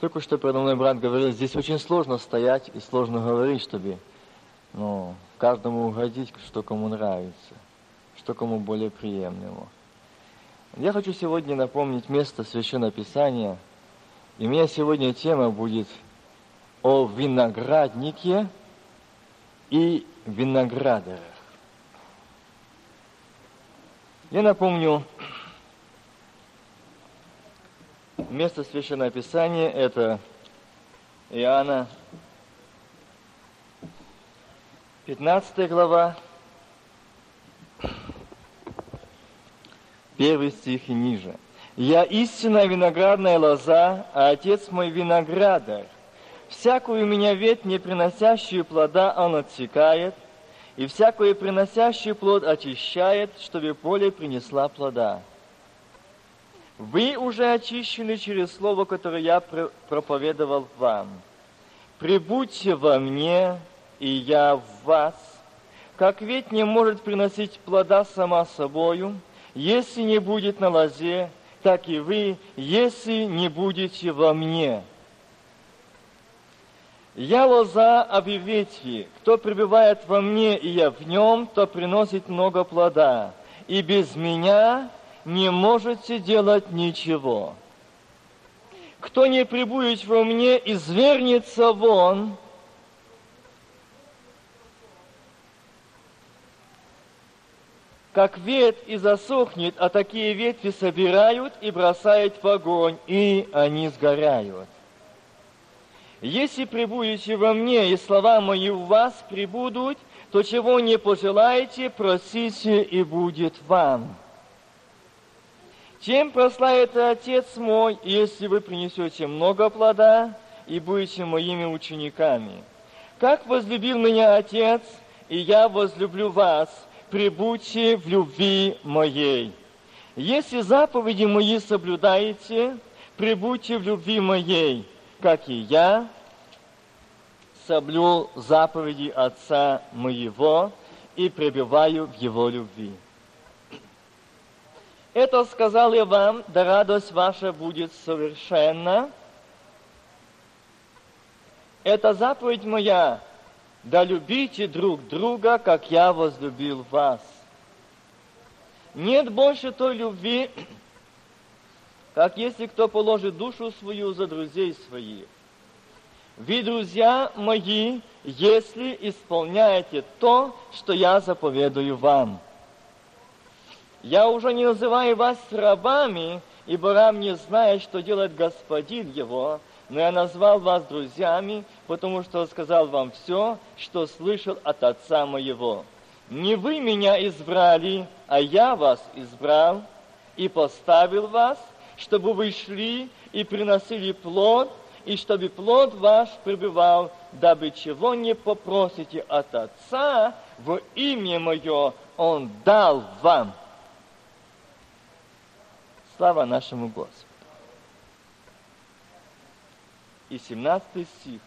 Только что передо мной брат говорил, здесь очень сложно стоять и сложно говорить, чтобы ну, каждому угодить, что кому нравится, что кому более приемлемо. Я хочу сегодня напомнить место Священного Писания, и у меня сегодня тема будет о винограднике и виноградарах. Я напомню, место Священного Писания – это Иоанна, 15 глава, первый стих и ниже. «Я истинная виноградная лоза, а отец мой виноградарь. Всякую меня ветвь, не приносящую плода, он отсекает, и всякую приносящую плод очищает, чтобы поле принесла плода. Вы уже очищены через слово, которое я проповедовал вам. Прибудьте во мне, и я в вас. Как ветвь не может приносить плода сама собою, если не будет на лозе, так и вы, если не будете во мне. Я лоза, а ветви. Кто пребывает во мне, и я в нем, то приносит много плода. И без меня не можете делать ничего. Кто не прибудет во мне, извернется вон, как ветвь и засохнет, а такие ветви собирают и бросают в огонь, и они сгорают. Если прибудете во мне, и слова мои у вас прибудут, то чего не пожелаете, просите, и будет вам. Тем прославит Отец мой, если вы принесете много плода и будете моими учениками. Как возлюбил меня Отец, и я возлюблю вас, прибудьте в любви моей. Если заповеди мои соблюдаете, прибудьте в любви моей как и я, соблюл заповеди Отца моего и пребываю в Его любви. Это сказал я вам, да радость ваша будет совершенна. Это заповедь моя, да любите друг друга, как я возлюбил вас. Нет больше той любви, как если кто положит душу свою за друзей своих. Вы, друзья мои, если исполняете то, что я заповедую вам. Я уже не называю вас рабами, ибо раб не знает, что делает господин его, но я назвал вас друзьями, потому что сказал вам все, что слышал от отца моего. Не вы меня избрали, а я вас избрал и поставил вас, чтобы вы шли и приносили плод, и чтобы плод ваш пребывал, дабы чего не попросите от Отца в имя Мое, Он дал вам. Слава нашему Господу. И 17 стих.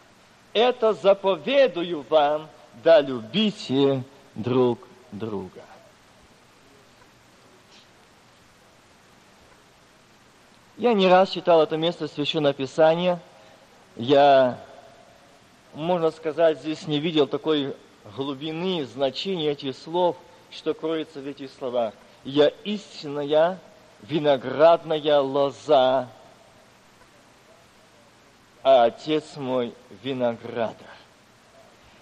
Это заповедую вам, да любите друг друга. Я не раз читал это место Священного Писания. Я, можно сказать, здесь не видел такой глубины значения этих слов, что кроется в этих словах. Я истинная виноградная лоза, а отец мой виноградар.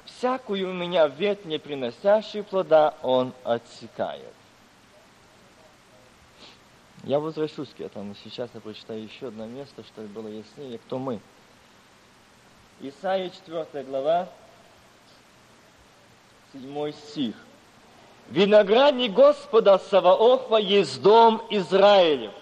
Всякую у меня ветвь, не приносящую плода, он отсекает. Я возвращусь к этому. Сейчас я прочитаю еще одно место, чтобы было яснее, кто мы. Исайя 4 глава, 7 стих. Виноградник Господа Саваофа есть дом Израилев.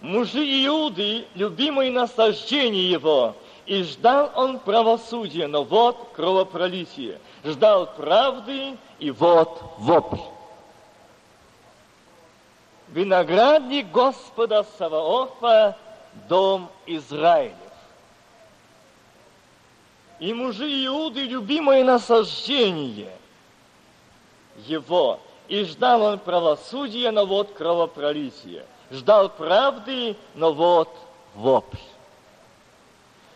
Мужи Иуды, любимые насаждение его, и ждал он правосудия, но вот кровопролитие. Ждал правды, и вот вопль виноградник Господа Саваофа, дом Израилев. И мужи Иуды, любимое насаждение его, и ждал он правосудия, но вот кровопролитие. Ждал правды, но вот вопль.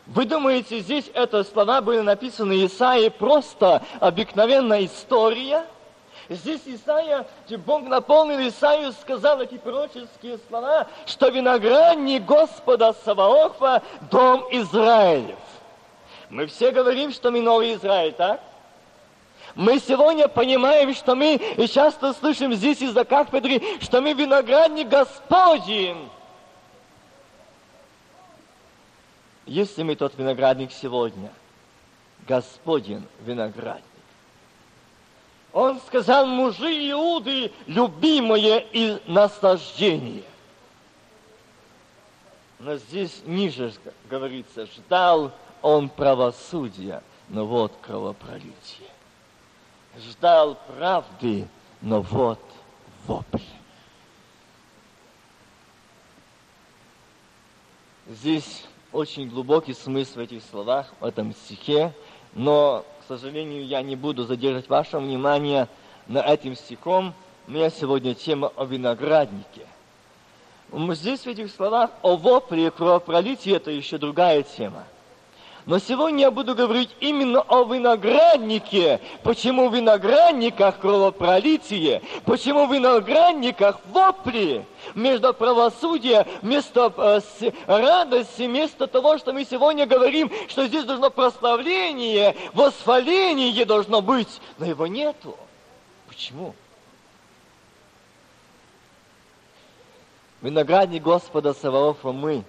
Вы думаете, здесь это слова были написаны Исаии просто обыкновенная история? Здесь Исаия, Бог наполнил Исаию, сказал эти пророческие слова, что виноградник Господа Саваофа – дом Израилев. Мы все говорим, что мы новый Израиль, так? Мы сегодня понимаем, что мы, и часто слышим здесь из-за кафедры, что мы виноградник Господень. Если мы тот виноградник сегодня, Господин виноградник. Он сказал, мужи Иуды, любимое и наслаждение. Но здесь ниже говорится, ждал он правосудия, но вот кровопролитие. Ждал правды, но вот вопль. Здесь очень глубокий смысл в этих словах, в этом стихе, но, к сожалению, я не буду задержать ваше внимание на этим стихом. У меня сегодня тема о винограднике. Здесь в этих словах о вопле и кровопролитии это еще другая тема. Но сегодня я буду говорить именно о винограднике. Почему в виноградниках кровопролитие? Почему в виноградниках вопли? Между правосудия, вместо э, радости, вместо того, что мы сегодня говорим, что здесь должно прославление, восхваление должно быть. Но его нету. Почему? Виноградник Господа Саваофа мы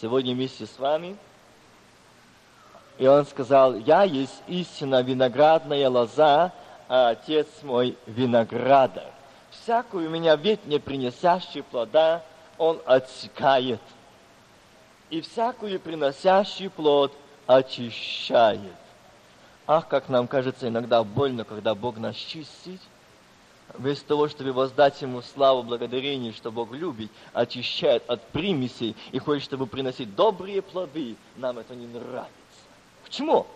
сегодня вместе с вами – и он сказал, я есть истинно виноградная лоза, а отец мой виноградар. Всякую меня ветвь, не принесящую плода, он отсекает. И всякую приносящую плод очищает. Ах, как нам кажется иногда больно, когда Бог нас чистит. Вместо того, чтобы воздать Ему славу, благодарение, что Бог любит, очищает от примесей и хочет, чтобы приносить добрые плоды, нам это не нравится. Почему?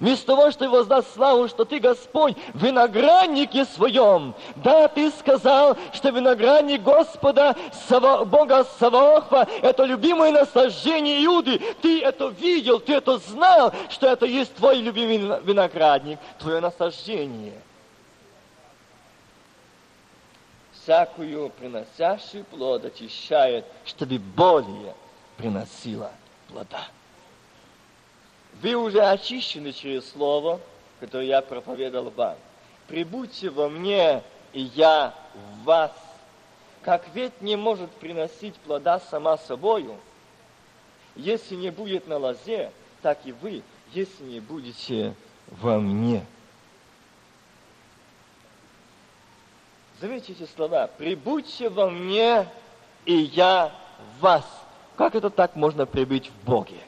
Вместо того, что воздаст славу, что ты, Господь, в винограднике своем. Да, ты сказал, что виноградник Господа, Сава, Бога Саваофа, это любимое наслаждение Иуды. Ты это видел, ты это знал, что это есть твой любимый виноградник, твое наслаждение. Всякую приносящую плод очищает, чтобы более приносила плода. Вы уже очищены через Слово, которое я проповедовал вам. Прибудьте во мне, и я в вас. Как ветвь не может приносить плода сама собою, если не будет на лозе, так и вы, если не будете во мне. Заметьте эти слова. Прибудьте во мне, и я в вас. Как это так можно прибыть в Боге?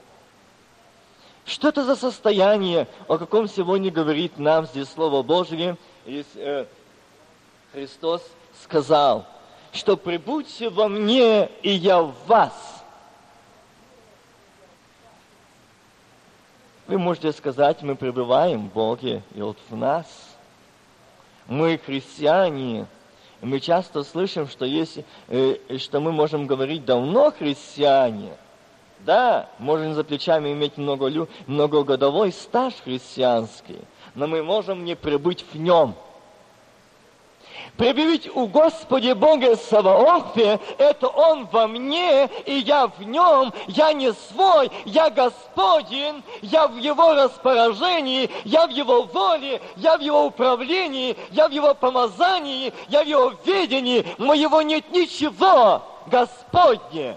Что это за состояние, о каком сегодня говорит нам здесь Слово Божье? И, э, Христос сказал, что прибудьте во мне, и я в вас. Вы можете сказать, мы пребываем в Боге, и вот в нас. Мы христиане, мы часто слышим, что, есть, э, что мы можем говорить давно христиане – да, можем за плечами иметь много, многогодовой стаж христианский, но мы можем не пребыть в нем. Пребывать у Господи Бога Саваофе, это Он во мне, и я в Нем, я не свой, я Господин, я в Его распоряжении, я в Его воле, я в Его управлении, я в Его помазании, я в Его ведении, моего нет ничего, Господне.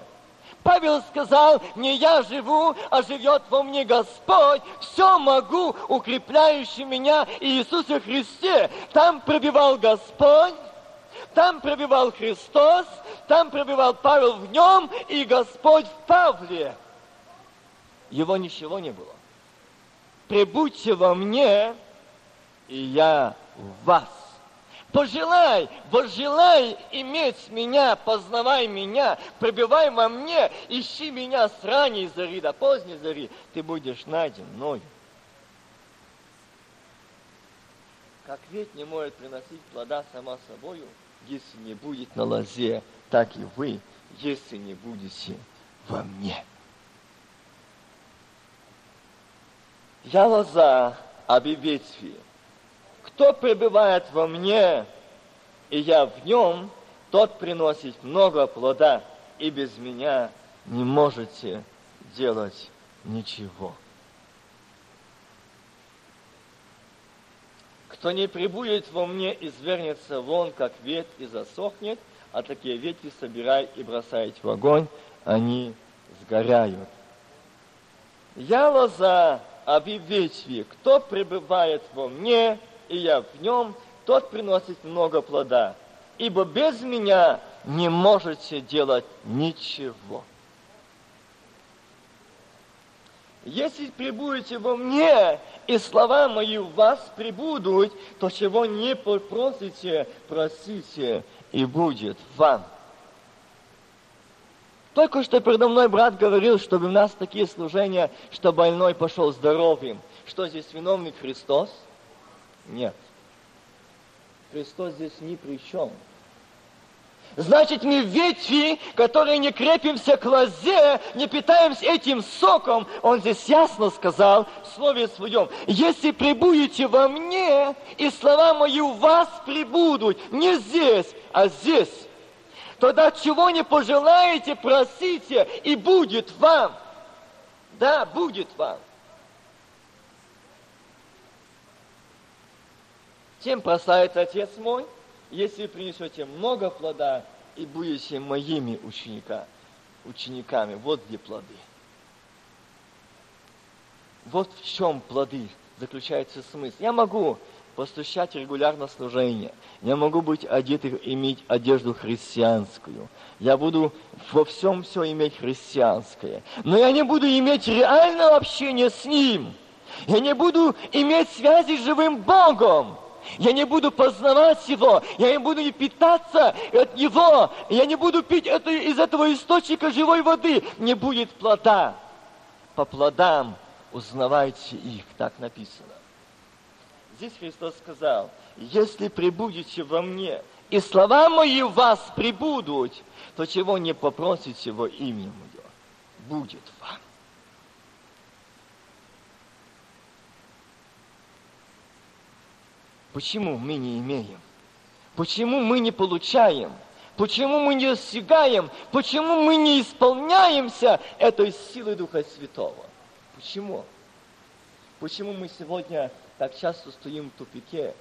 Павел сказал, не я живу, а живет во мне Господь. Все могу, укрепляющий меня Иисусе Христе. Там пробивал Господь, там пробивал Христос, там пробивал Павел в нем и Господь в Павле. Его ничего не было. Прибудьте во мне, и я в вас. Пожелай, возжелай иметь меня, познавай меня, пробивай во мне, ищи меня с ранней зари до поздней зари, ты будешь найден мною. Как ветвь не может приносить плода сама собою, если не будет на лозе, так и вы, если не будете во мне. Я лоза, об ветви. Кто пребывает во мне, и я в нем, тот приносит много плода, и без меня не можете делать ничего. Кто не прибудет во мне, извернется вон, как ветвь, и засохнет, а такие ветви собирай и бросай в огонь, они сгоряют. Я лоза, аби ветви, кто пребывает во мне, и я в нем, тот приносит много плода. Ибо без меня не можете делать ничего. Если прибудете во мне, и слова мои в вас прибудут, то чего не попросите, просите, и будет вам. Только что передо мной брат говорил, чтобы у нас такие служения, что больной пошел здоровым. Что здесь виновник Христос? Нет. Христос здесь ни при чем. Значит, мы ветви, которые не крепимся к лозе, не питаемся этим соком. Он здесь ясно сказал в слове своем, если прибудете во мне, и слова мои у вас прибудут, не здесь, а здесь, тогда чего не пожелаете, просите, и будет вам. Да, будет вам. Тем прославит Отец мой, если принесете много плода и будете моими ученика, учениками. Вот где плоды. Вот в чем плоды заключается смысл. Я могу посвящать регулярно служение. Я могу быть одет, иметь одежду христианскую. Я буду во всем все иметь христианское. Но я не буду иметь реального общения с Ним. Я не буду иметь связи с живым Богом. Я не буду познавать Его, я не буду питаться от Него, я не буду пить это, из этого источника живой воды. Не будет плода. По плодам узнавайте их, так написано. Здесь Христос сказал, если прибудете во мне, и слова мои в вас прибудут, то чего не попросите во имя мое, будет вам. Почему мы не имеем? Почему мы не получаем? Почему мы не достигаем? Почему мы не исполняемся этой силой Духа Святого? Почему? Почему мы сегодня так часто стоим в тупике?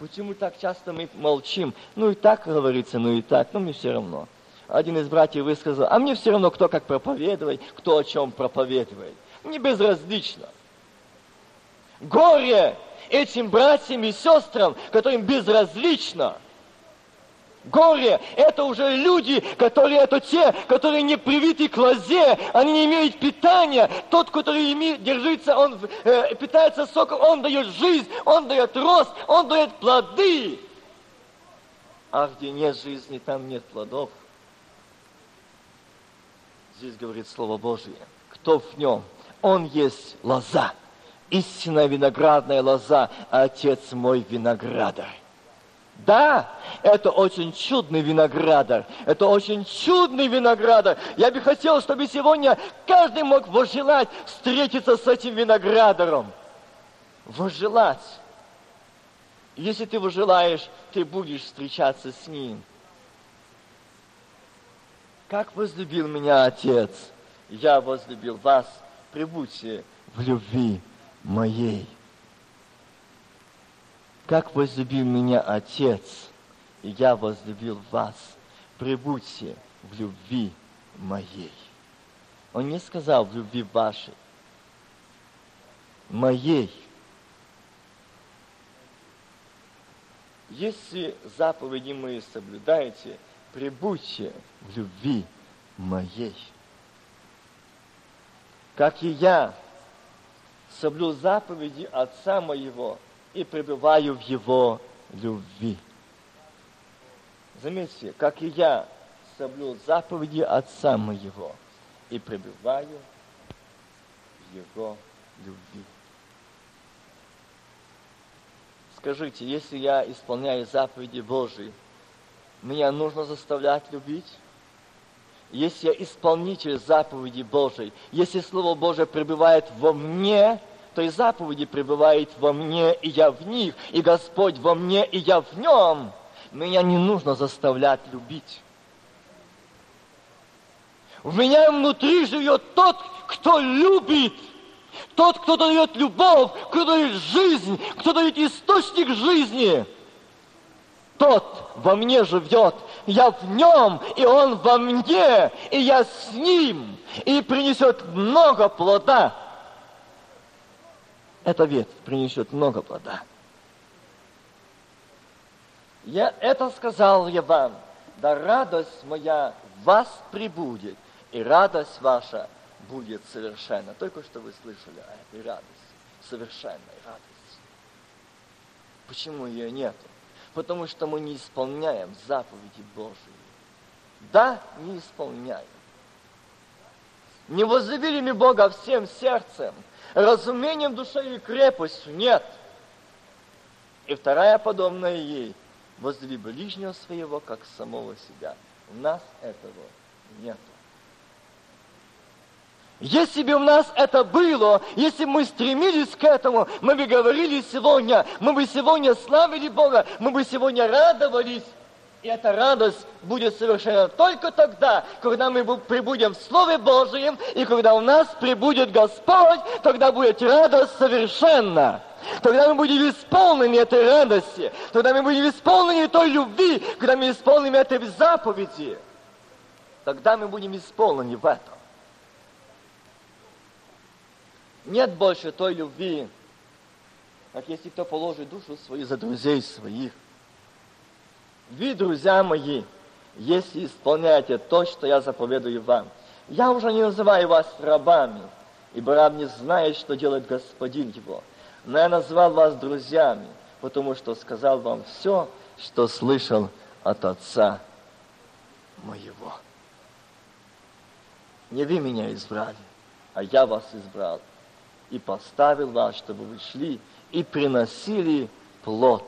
Почему так часто мы молчим? Ну и так говорится, ну и так, но мне все равно. Один из братьев высказал, а мне все равно, кто как проповедует, кто о чем проповедует. Мне безразлично. Горе этим братьям и сестрам, которым безразлично. Горе – это уже люди, которые, это те, которые не привиты к лозе, они не имеют питания. Тот, который имеет, держится, он э, питается соком, он дает жизнь, он дает рост, он дает плоды. А где нет жизни, там нет плодов. Здесь говорит Слово Божие. Кто в нем? Он есть лоза истинная виноградная лоза, а отец мой виноградарь. Да, это очень чудный виноградарь. Это очень чудный виноградарь. Я бы хотел, чтобы сегодня каждый мог возжелать встретиться с этим виноградаром. Возжелать. Если ты возжелаешь, ты будешь встречаться с ним. Как возлюбил меня Отец, я возлюбил вас. Прибудьте в любви моей. Как возлюбил меня Отец, и я возлюбил вас, прибудьте в любви моей. Он не сказал в любви вашей, моей. Если заповеди мои соблюдаете, прибудьте в любви моей. Как и я соблю заповеди Отца моего и пребываю в Его любви. Заметьте, как и я соблю заповеди Отца моего и пребываю в Его любви. Скажите, если я исполняю заповеди Божии, меня нужно заставлять любить? Если я исполнитель заповеди Божией, если Слово Божие пребывает во мне, то и заповеди пребывает во мне, и я в них, и Господь во мне, и я в нем. Меня не нужно заставлять любить. В меня внутри живет тот, кто любит. Тот, кто дает любовь, кто дает жизнь, кто дает источник жизни. Тот во мне живет, я в нем, и он во мне, и я с ним, и принесет много плода. Эта ветвь принесет много плода. Я это сказал я вам, да радость моя вас прибудет, и радость ваша будет совершенна. Только что вы слышали о этой радости, совершенной радости. Почему ее нету? Потому что мы не исполняем заповеди Божьи. Да, не исполняем. Не возлюбили мы Бога всем сердцем, разумением душой и крепостью. Нет. И вторая подобная ей. Возлюби ближнего своего, как самого себя. У нас этого нету. Если бы у нас это было, если бы мы стремились к этому, мы бы говорили сегодня, мы бы сегодня славили Бога, мы бы сегодня радовались. И эта радость будет совершена только тогда, когда мы прибудем в Слове Божьем, и когда у нас прибудет Господь, тогда будет радость совершенна. Тогда мы будем исполнены этой радости, тогда мы будем исполнены той любви, когда мы исполним этой заповеди. Тогда мы будем исполнены в этом. Нет больше той любви, как если кто положит душу свою за друзей своих. Вы, друзья мои, если исполняете то, что я заповедую вам, я уже не называю вас рабами, ибо раб не знает, что делает господин его. Но я назвал вас друзьями, потому что сказал вам все, что слышал от Отца моего. Не вы меня избрали, а я вас избрал и поставил вас, чтобы вы шли и приносили плод,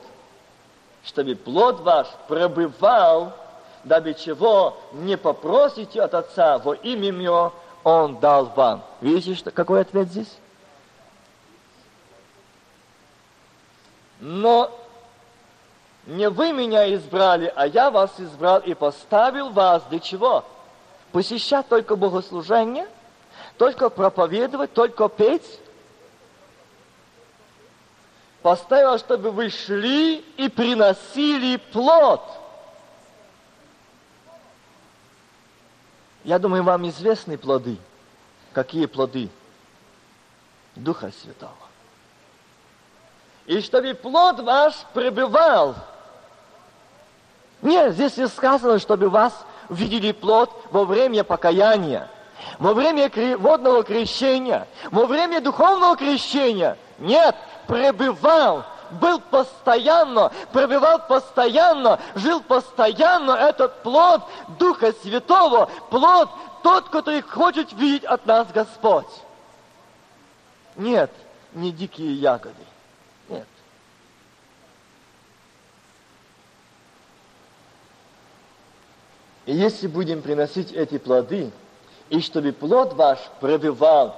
чтобы плод ваш пробывал, дабы чего не попросите от Отца во имя Мое, Он дал вам. Видите, что, какой ответ здесь? Но не вы меня избрали, а я вас избрал и поставил вас для чего? Посещать только богослужение, только проповедовать, только петь, поставил, чтобы вы шли и приносили плод. Я думаю, вам известны плоды. Какие плоды? Духа Святого. И чтобы плод ваш пребывал. Нет, здесь не сказано, чтобы вас видели плод во время покаяния, во время водного крещения, во время духовного крещения. Нет, пребывал, был постоянно, пребывал постоянно, жил постоянно этот плод Духа Святого, плод тот, который хочет видеть от нас Господь. Нет, не дикие ягоды. Нет. И если будем приносить эти плоды, и чтобы плод ваш пребывал,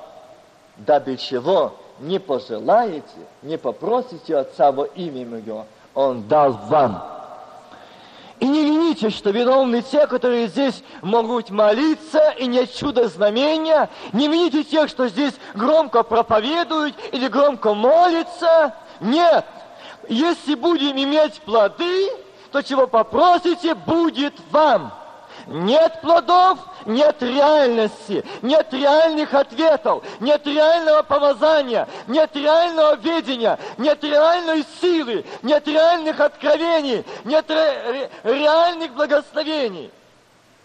дабы чего? Не пожелаете, не попросите Отца во имя Мое, Он дал вам. И не вините, что виновны те, которые здесь могут молиться, и нет чудо знамения. Не вините тех, что здесь громко проповедуют или громко молятся. Нет. Если будем иметь плоды, то чего попросите, будет вам. Нет плодов, нет реальности, нет реальных ответов, нет реального помазания, нет реального видения, нет реальной силы, нет реальных откровений, нет ре- реальных благословений.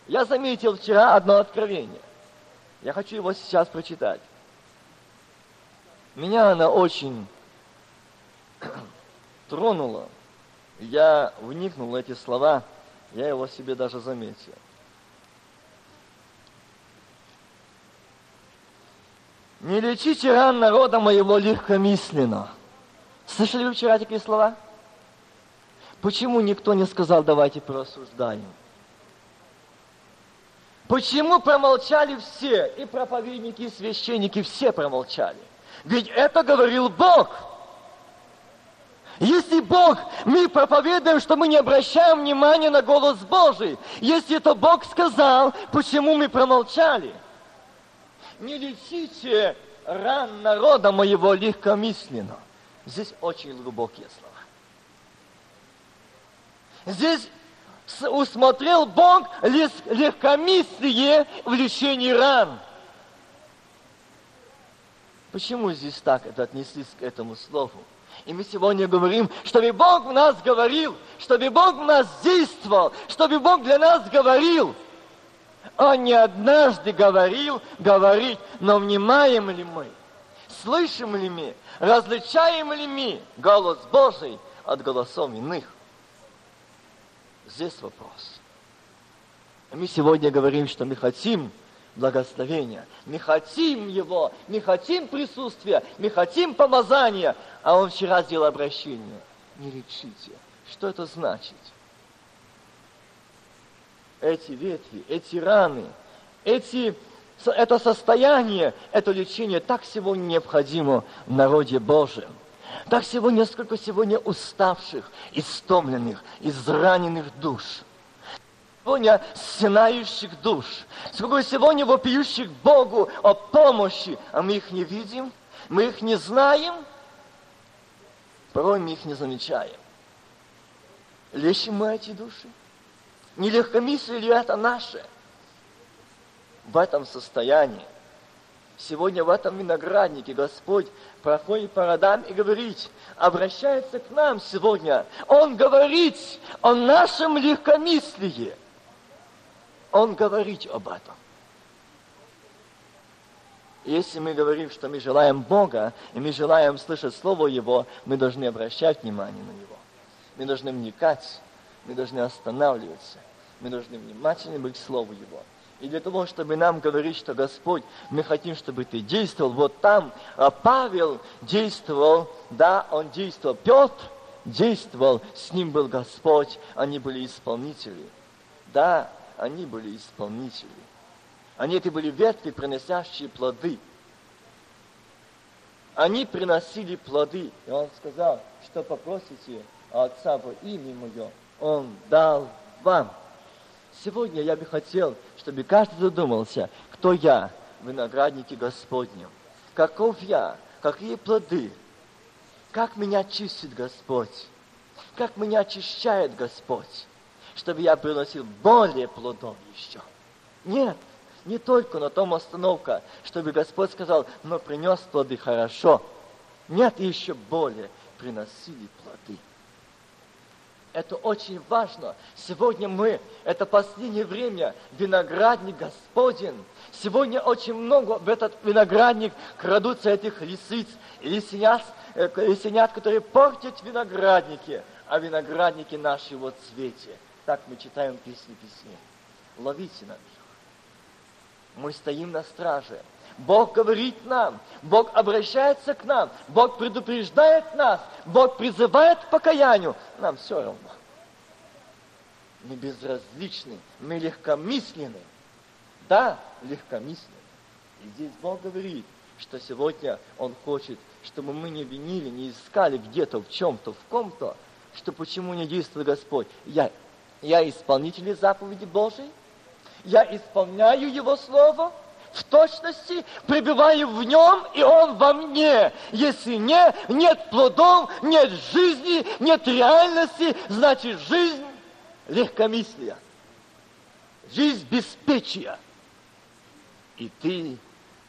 Я заметил вчера одно откровение. Я хочу его сейчас прочитать. Меня она очень тронула. Я вникнул в эти слова, я его себе даже заметил. Не лечите ран народа моего легкомысленно. Слышали вы вчера такие слова? Почему никто не сказал, давайте порассуждаем? Почему промолчали все, и проповедники, и священники, все промолчали? Ведь это говорил Бог. Если Бог, мы проповедуем, что мы не обращаем внимания на голос Божий. Если это Бог сказал, почему мы промолчали? Не лечите ран народа моего легкомысленно. Здесь очень глубокие слова. Здесь усмотрел Бог легкомыслие в лечении ран. Почему здесь так это отнеслись к этому слову? И мы сегодня говорим, чтобы Бог в нас говорил, чтобы Бог в нас действовал, чтобы Бог для нас говорил. Он не однажды говорил, говорит, но внимаем ли мы? Слышим ли мы? Различаем ли мы голос Божий от голосов иных? Здесь вопрос. Мы сегодня говорим, что мы хотим благословения. Мы хотим Его, мы хотим присутствия, мы хотим помазания. А Он вчера сделал обращение. Не лечите. Что это значит? Эти ветви, эти раны, эти, это состояние, это лечение так сегодня необходимо в народе Божьем. Так сегодня, сколько сегодня уставших, истомленных, израненных душ – сегодня стенающих душ, сколько сегодня вопиющих Богу о помощи, а мы их не видим, мы их не знаем, порой мы их не замечаем. Лечим мы эти души? Не легкомыслие ли это наше? В этом состоянии, сегодня в этом винограднике Господь проходит по родам и говорит, обращается к нам сегодня. Он говорит о нашем легкомыслии – он говорит об этом. Если мы говорим, что мы желаем Бога, и мы желаем слышать Слово Его, мы должны обращать внимание на Него. Мы должны вникать, мы должны останавливаться, мы должны внимательно быть к Слову Его. И для того, чтобы нам говорить, что Господь, мы хотим, чтобы Ты действовал. Вот там а Павел действовал, да, он действовал. Петр действовал, с ним был Господь, они были исполнители. Да, они были исполнители. Они это были ветви, приносящие плоды. Они приносили плоды. И он сказал, что попросите Отца во имя Мое, Он дал вам. Сегодня я бы хотел, чтобы каждый задумался, кто я в винограднике Господнем. Каков я, какие плоды, как меня чистит Господь, как меня очищает Господь чтобы я приносил более плодов еще. Нет, не только на том остановка, чтобы Господь сказал, но принес плоды хорошо. Нет, еще более приносили плоды. Это очень важно. Сегодня мы, это последнее время, виноградник Господень. Сегодня очень много в этот виноградник крадутся этих лисиц, лисенят, э, лисенят, которые портят виноградники, а виноградники наши вот цвете. Так мы читаем песни песни. Ловите на них. Мы стоим на страже. Бог говорит нам, Бог обращается к нам, Бог предупреждает нас, Бог призывает к покаянию. Нам все равно. Мы безразличны, мы легкомысленны. Да, легкомысленны. И здесь Бог говорит, что сегодня Он хочет, чтобы мы не винили, не искали где-то, в чем-то, в ком-то, что почему не действует Господь. Я я исполнитель заповеди Божией, я исполняю Его Слово, в точности пребываю в нем, и он во мне. Если не, нет плодов, нет жизни, нет реальности, значит жизнь легкомыслия, жизнь беспечия. И ты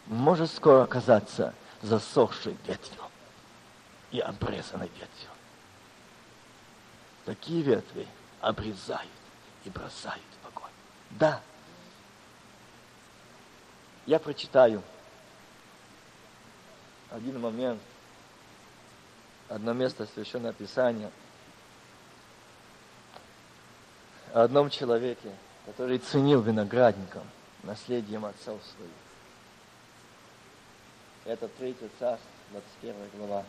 можешь скоро оказаться засохшей ветвью и обрезанной ветвью. Такие ветви – обрезают и бросают в огонь. Да. Я прочитаю один момент, одно место Священного Писания о одном человеке, который ценил виноградником, наследием отцов своих. Это 3 царство, 21 глава.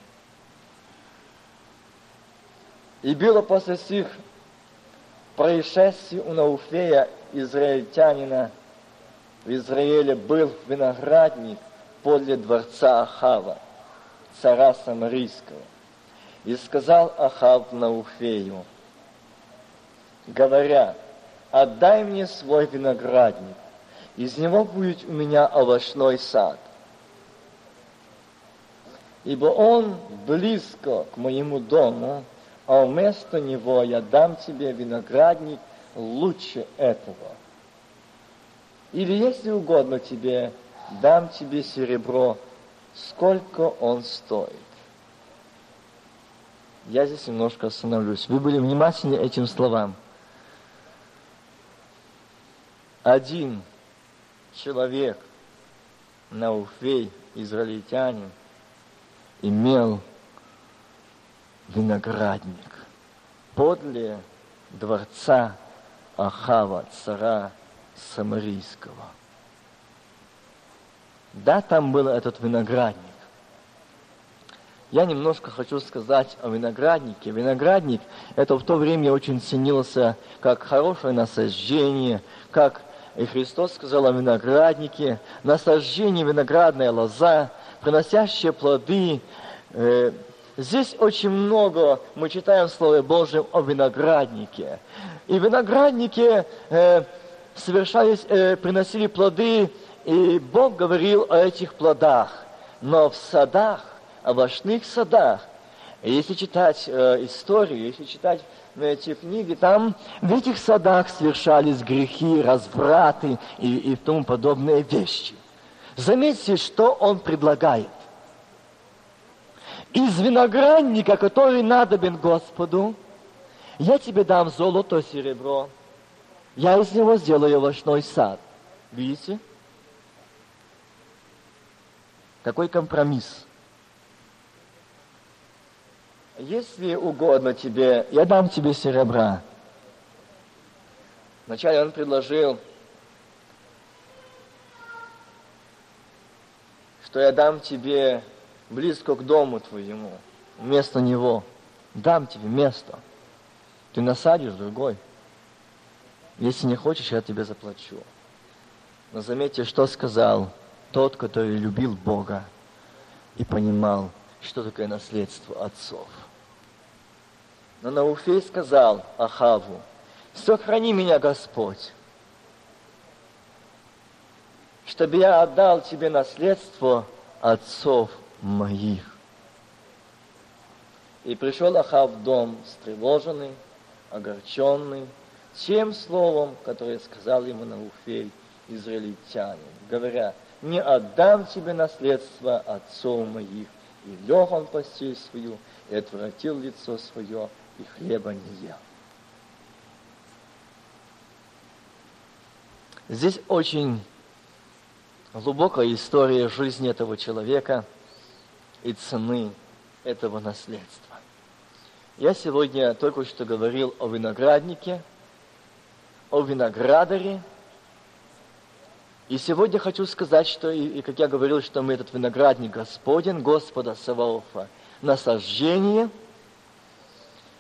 И было после сих происшествии у Науфея, израильтянина, в Израиле был виноградник подле дворца Ахава. царя Самарийского. И сказал Ахав Науфею, говоря, отдай мне свой виноградник, из него будет у меня овощной сад. Ибо он близко к моему дому, а вместо него я дам тебе виноградник лучше этого. Или, если угодно тебе, дам тебе серебро, сколько он стоит. Я здесь немножко остановлюсь. Вы были внимательны этим словам. Один человек, Науфей, израильтянин, имел виноградник подле дворца Ахава, цара Самарийского. Да, там был этот виноградник. Я немножко хочу сказать о винограднике. Виноградник – это в то время очень ценился как хорошее насаждение, как и Христос сказал о винограднике, насаждение виноградная лоза, приносящая плоды. Э, здесь очень много мы читаем в Слове Божьем о винограднике. И виноградники э, совершались, э, приносили плоды, и Бог говорил о этих плодах. Но в садах, овощных садах, если читать э, историю, если читать эти книги, там в этих садах совершались грехи, развраты и, и тому подобные вещи. Заметьте, что он предлагает. Из виноградника, который надобен Господу, я тебе дам золото, серебро, я из него сделаю овощной сад. Видите? Какой компромисс? Если угодно тебе, я дам тебе серебра. Вначале он предложил, что я дам тебе близко к дому твоему, вместо него. Дам тебе место. Ты насадишь другой. Если не хочешь, я тебе заплачу. Но заметьте, что сказал тот, который любил Бога и понимал, что такое наследство отцов. Но Науфей сказал Ахаву, сохрани меня, Господь, чтобы я отдал тебе наследство отцов моих. И пришел Ахав в дом встревоженный, огорченный, тем словом, которое сказал ему Науфей, израильтянин, говоря, не отдам тебе наследство отцов моих. И лег он постель свою, и отвратил лицо свое, и хлеба не ел. Здесь очень глубокая история жизни этого человека и цены этого наследства. Я сегодня только что говорил о винограднике, о виноградаре. И сегодня хочу сказать, что, и, и как я говорил, что мы этот виноградник Господен, Господа Саваофа, насаждение.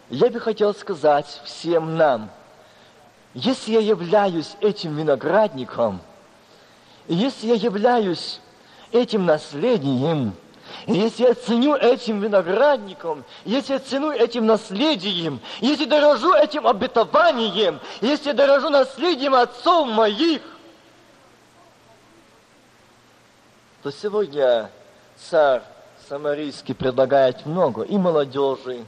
Я бы хотел сказать всем нам, если я являюсь этим виноградником, если я являюсь этим наследием – если я ценю этим виноградником, если я ценю этим наследием, если дорожу этим обетованием, если дорожу наследием отцов моих, то сегодня царь Самарийский предлагает много и молодежи,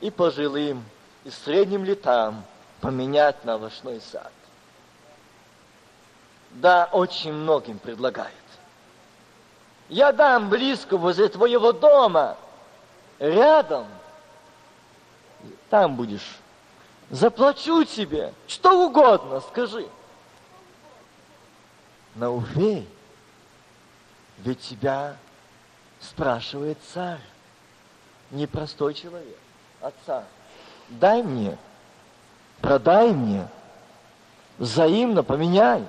и пожилым, и средним летам поменять на овощной сад. Да, очень многим предлагает. Я дам близко возле твоего дома, рядом. Там будешь. Заплачу тебе, что угодно, скажи. Но увей, ведь тебя спрашивает царь, непростой человек, отца. Дай мне, продай мне, взаимно поменяй.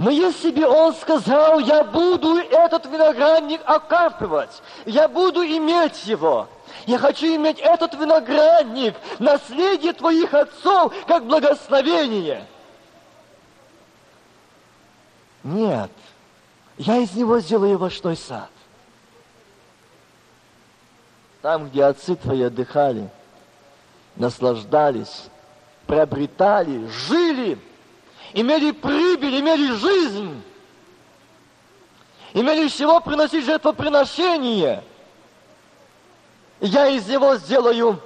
Но если бы он сказал, я буду этот виноградник окапывать, я буду иметь его, я хочу иметь этот виноградник, наследие твоих отцов, как благословение. Нет. Я из него сделаю овощной сад. Там, где отцы твои отдыхали, наслаждались, приобретали, жили, имели прибыль, имели жизнь, имели всего приносить жертвоприношение. Я из него сделаю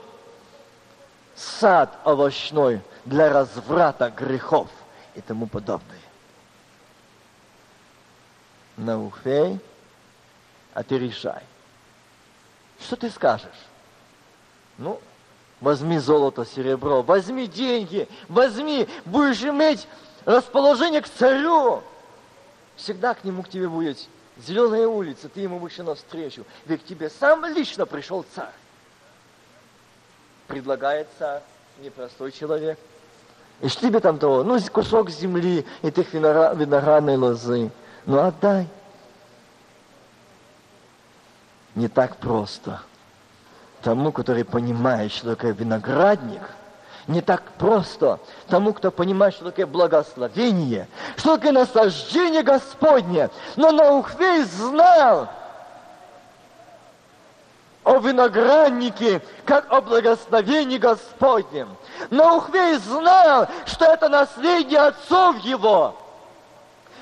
сад овощной для разврата грехов и тому подобное. Науфей, а ты решай. Что ты скажешь? Ну, возьми золото, серебро, возьми деньги, возьми, будешь иметь расположение к царю. Всегда к нему к тебе будет зеленая улица, ты ему вышел навстречу. Ведь к тебе сам лично пришел царь. Предлагает царь, непростой человек. И что тебе там того? Ну, кусок земли и тех виноградной лозы. Ну, отдай. Не так просто. Тому, который понимает, что такое виноградник, не так просто тому, кто понимает, что такое благословение, что такое наслаждение Господне. Но Наухвей знал о винограднике, как о благословении Господнем. Наухвей знал, что это наследие отцов его.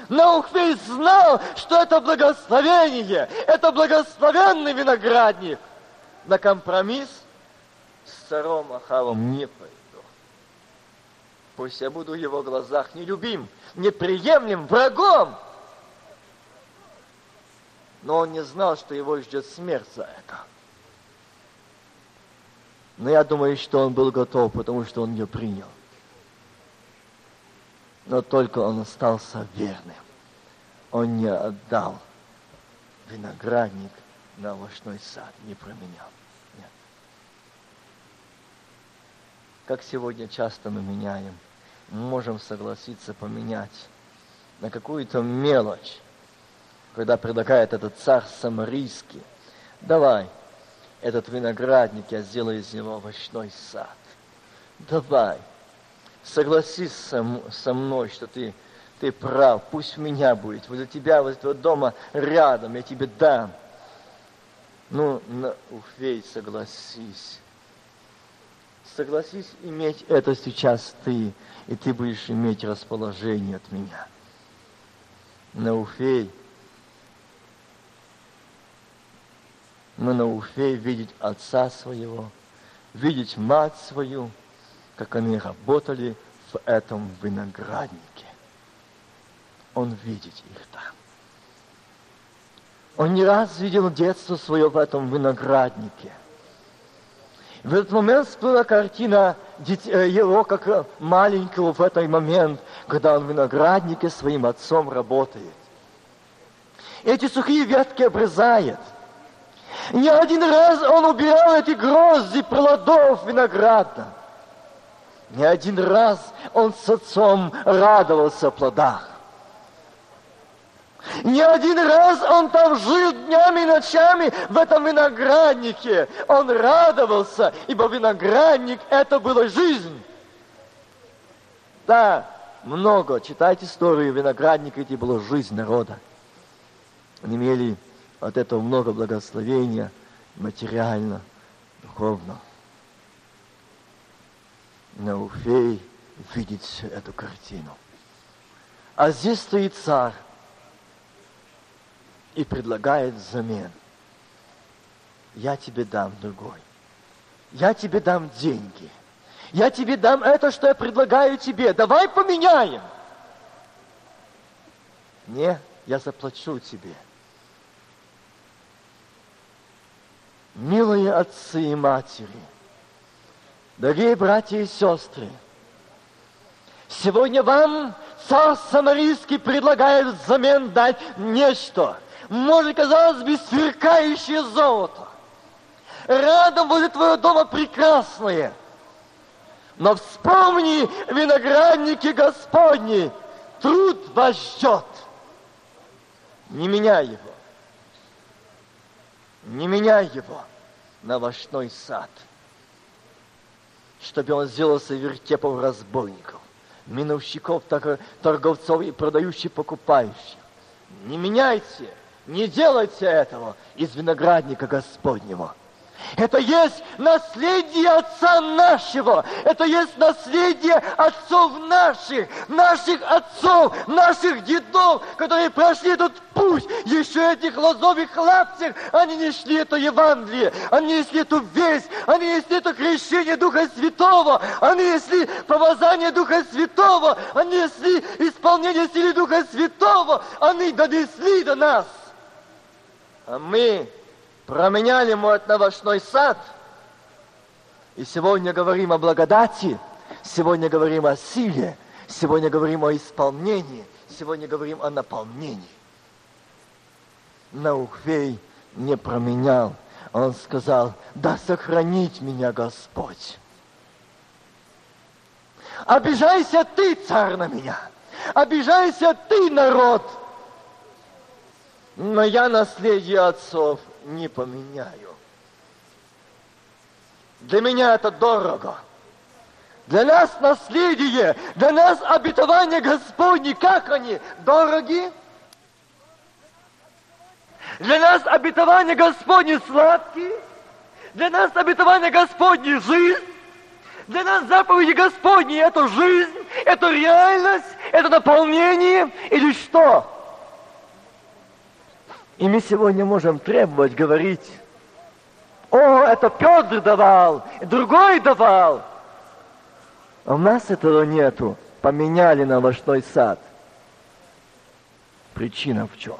Наухвей знал, что это благословение, это благословенный виноградник. На компромисс с царом Ахавом не пойду. Пусть я буду в его глазах нелюбим, неприемлем, врагом. Но он не знал, что его ждет смерть за это. Но я думаю, что он был готов, потому что он ее принял но только он остался верным. Он не отдал виноградник на овощной сад, не променял. Как сегодня часто мы меняем, мы можем согласиться поменять на какую-то мелочь, когда предлагает этот царь самарийский, давай, этот виноградник, я сделаю из него овощной сад. Давай, согласись со, мной, что ты, ты прав, пусть у меня будет, возле тебя, возле твоего дома рядом, я тебе дам. Ну, на, Уфей, согласись. Согласись иметь это сейчас ты, и ты будешь иметь расположение от меня. Науфей, мы на Уфей видеть отца своего, видеть мать свою – как они работали в этом винограднике. Он видит их там. Он не раз видел детство свое в этом винограднике. В этот момент всплыла картина э, его как маленького в этот момент, когда он в винограднике своим отцом работает. Эти сухие ветки обрезает. Не один раз он убирал эти грозди плодов винограда. Не один раз он с отцом радовался плодах. Не один раз он там жил днями и ночами в этом винограднике. Он радовался, ибо виноградник – это была жизнь. Да, много. Читайте историю виноградника, это была жизнь народа. Они имели от этого много благословения материально, духовно. Науфей видит всю эту картину. А здесь стоит царь и предлагает взамен. Я тебе дам другой. Я тебе дам деньги. Я тебе дам это, что я предлагаю тебе. Давай поменяем. Не, я заплачу тебе. Милые отцы и матери – Дорогие братья и сестры, сегодня вам царь Самарийский предлагает взамен дать нечто, может, казалось бы, сверкающее золото. Рядом возле твоего дома прекрасное. Но вспомни, виноградники Господни, труд вас ждет. Не меняй его. Не меняй его на овощной сад – чтобы он сделался вертепом разбойников, миновщиков, торговцов и продающих, покупающих. Не меняйте, не делайте этого из виноградника Господнего. Это есть наследие Отца нашего. Это есть наследие отцов наших, наших отцов, наших дедов, которые прошли этот путь. Еще этих лозовых лаптях они несли это Евангелие, они несли эту весть, они несли это крещение Духа Святого, они несли помазание Духа Святого, они несли исполнение силы Духа Святого, они донесли до нас. А мы променяли мой овощной сад. И сегодня говорим о благодати, сегодня говорим о силе, сегодня говорим о исполнении, сегодня говорим о наполнении. Наухвей не променял. Он сказал, да сохранить меня Господь. Обижайся ты, царь, на меня. Обижайся ты, народ. Но я наследие отцов не поменяю. Для меня это дорого. Для нас наследие, для нас обетование Господне, как они дороги? Для нас обетование Господне сладкие, для нас обетование Господне жизнь, для нас заповеди Господни это жизнь, это реальность, это наполнение или что? И мы сегодня можем требовать, говорить, о, это Петр давал, другой давал. А у нас этого нету. Поменяли на овощной сад. Причина в чем?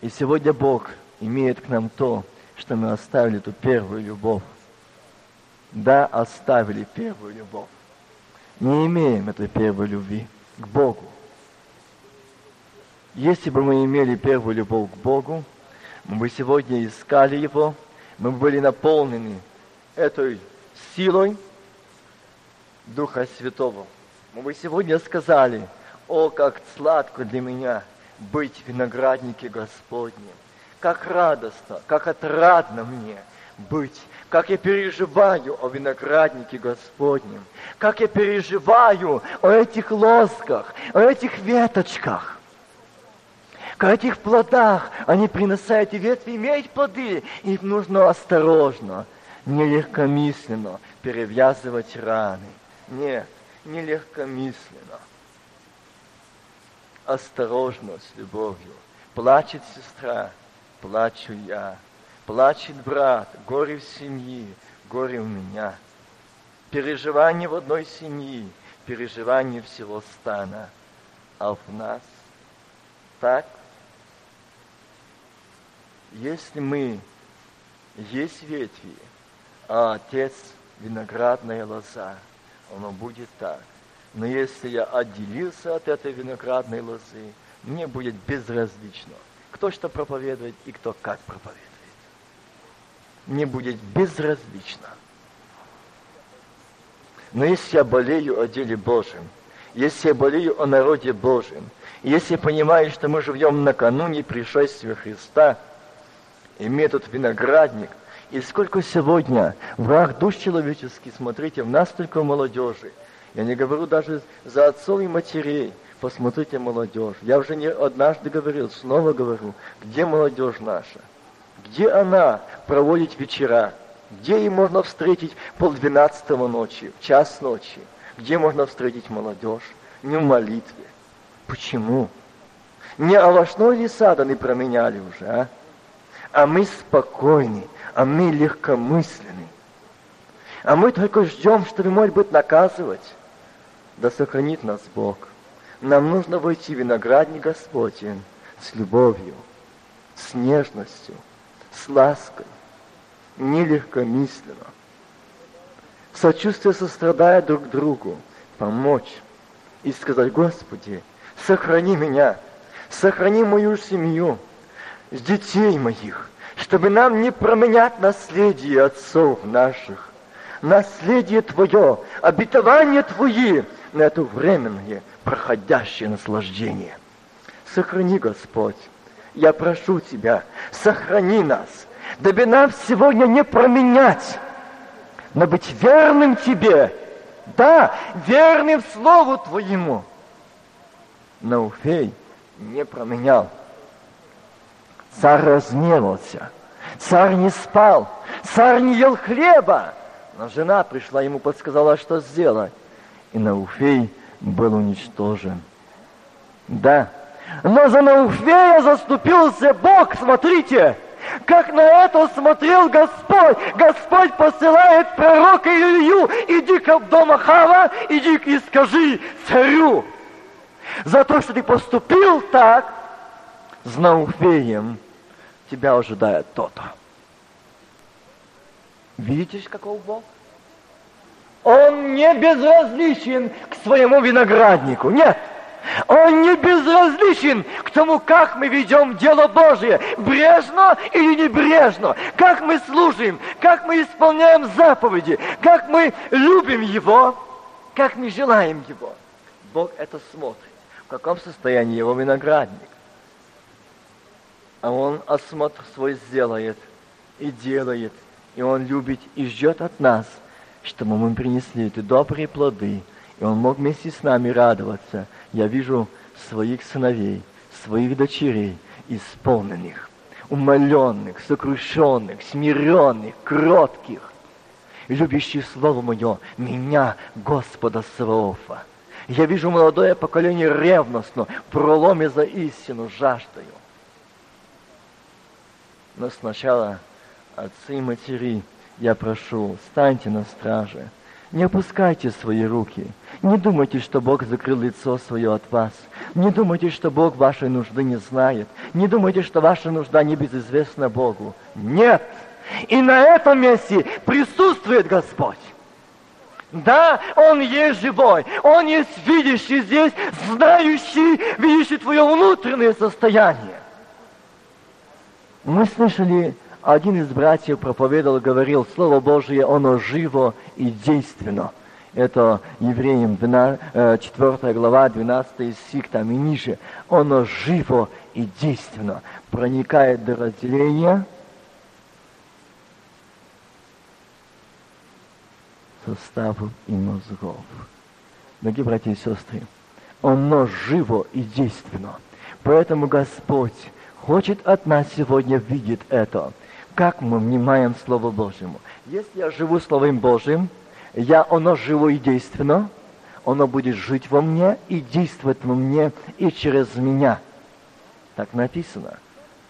И сегодня Бог имеет к нам то, что мы оставили эту первую любовь. Да, оставили первую любовь. Не имеем этой первой любви к Богу. Если бы мы имели первую любовь к Богу, мы бы сегодня искали Его, мы бы были наполнены этой силой Духа Святого. Мы бы сегодня сказали, о, как сладко для меня быть в винограднике Господнем. Как радостно, как отрадно мне быть, как я переживаю о винограднике Господнем, как я переживаю о этих лосках, о этих веточках к этих плодах они приносят и ветви имеют плоды. Им нужно осторожно, нелегкомысленно перевязывать раны. Нет, нелегкомысленно. Осторожно, с любовью. Плачет сестра, плачу я. Плачет брат, горе в семье, горе у меня. Переживание в одной семье, переживание всего стана. А в нас так если мы есть ветви, а Отец виноградная лоза, оно будет так. Но если я отделился от этой виноградной лозы, мне будет безразлично, кто что проповедует и кто как проповедует. Мне будет безразлично. Но если я болею о деле Божьем, если я болею о народе Божьем, если я понимаю, что мы живем накануне пришествия Христа – и метод виноградник. И сколько сегодня враг душ человеческий, смотрите, в нас только молодежи. Я не говорю даже за отцов и матерей. Посмотрите молодежь. Я уже не однажды говорил, снова говорю, где молодежь наша? Где она проводит вечера? Где ей можно встретить полдвенадцатого ночи, в час ночи? Где можно встретить молодежь? Не в молитве. Почему? Не овощной ли сад они променяли уже, а? А мы спокойны, а мы легкомысленны. А мы только ждем, чтобы, может быть, наказывать. Да сохранит нас Бог. Нам нужно войти в виноградник Господень с любовью, с нежностью, с лаской, нелегкомысленно. Сочувствие, сострадая друг другу, помочь и сказать, Господи, сохрани меня, сохрани мою семью, с детей моих, чтобы нам не променять наследие отцов наших, наследие Твое, обетование Твои на это временное, проходящее наслаждение. Сохрани, Господь, я прошу Тебя, сохрани нас, дабы нам сегодня не променять, но быть верным Тебе, да, верным Слову Твоему. Науфей не променял. Царь разгневался. Царь не спал. Царь не ел хлеба. Но жена пришла, ему подсказала, что сделать. И Науфей был уничтожен. Да, но за Науфея заступился Бог, смотрите, как на это смотрел Господь. Господь посылает пророка Илью, иди-ка в дом Ахава, иди и скажи царю, за то, что ты поступил так, с Науфеем тебя ожидает то-то. Видите, каков Бог? Он не безразличен к своему винограднику. Нет. Он не безразличен к тому, как мы ведем дело Божие, брежно или небрежно, как мы служим, как мы исполняем заповеди, как мы любим Его, как мы желаем Его. Бог это смотрит, в каком состоянии его виноградник. А Он осмотр свой сделает и делает, и Он любит и ждет от нас, чтобы мы принесли эти добрые плоды, и Он мог вместе с нами радоваться. Я вижу своих сыновей, своих дочерей, исполненных, умоленных, сокрушенных, смиренных, кротких, любящих Слово Мое, меня, Господа Саваофа. Я вижу молодое поколение ревностно, проломе за истину, жаждаю. Но сначала отцы и матери, я прошу, станьте на страже. Не опускайте свои руки. Не думайте, что Бог закрыл лицо свое от вас. Не думайте, что Бог вашей нужды не знает. Не думайте, что ваша нужда не безызвестна Богу. Нет! И на этом месте присутствует Господь. Да, Он есть живой, Он есть видящий здесь, знающий, видящий твое внутреннее состояние. Мы слышали, один из братьев проповедовал, говорил, Слово Божие, оно живо и действенно. Это Евреям 4 э, глава, 12 стих, там и ниже. Оно живо и действенно проникает до разделения суставов и мозгов. Дорогие братья и сестры, оно живо и действенно. Поэтому Господь хочет от нас сегодня видеть это. Как мы внимаем Слову Божьему. Если я живу Словом Божьим, я, оно живо и действенно, оно будет жить во мне и действовать во мне и через меня. Так написано.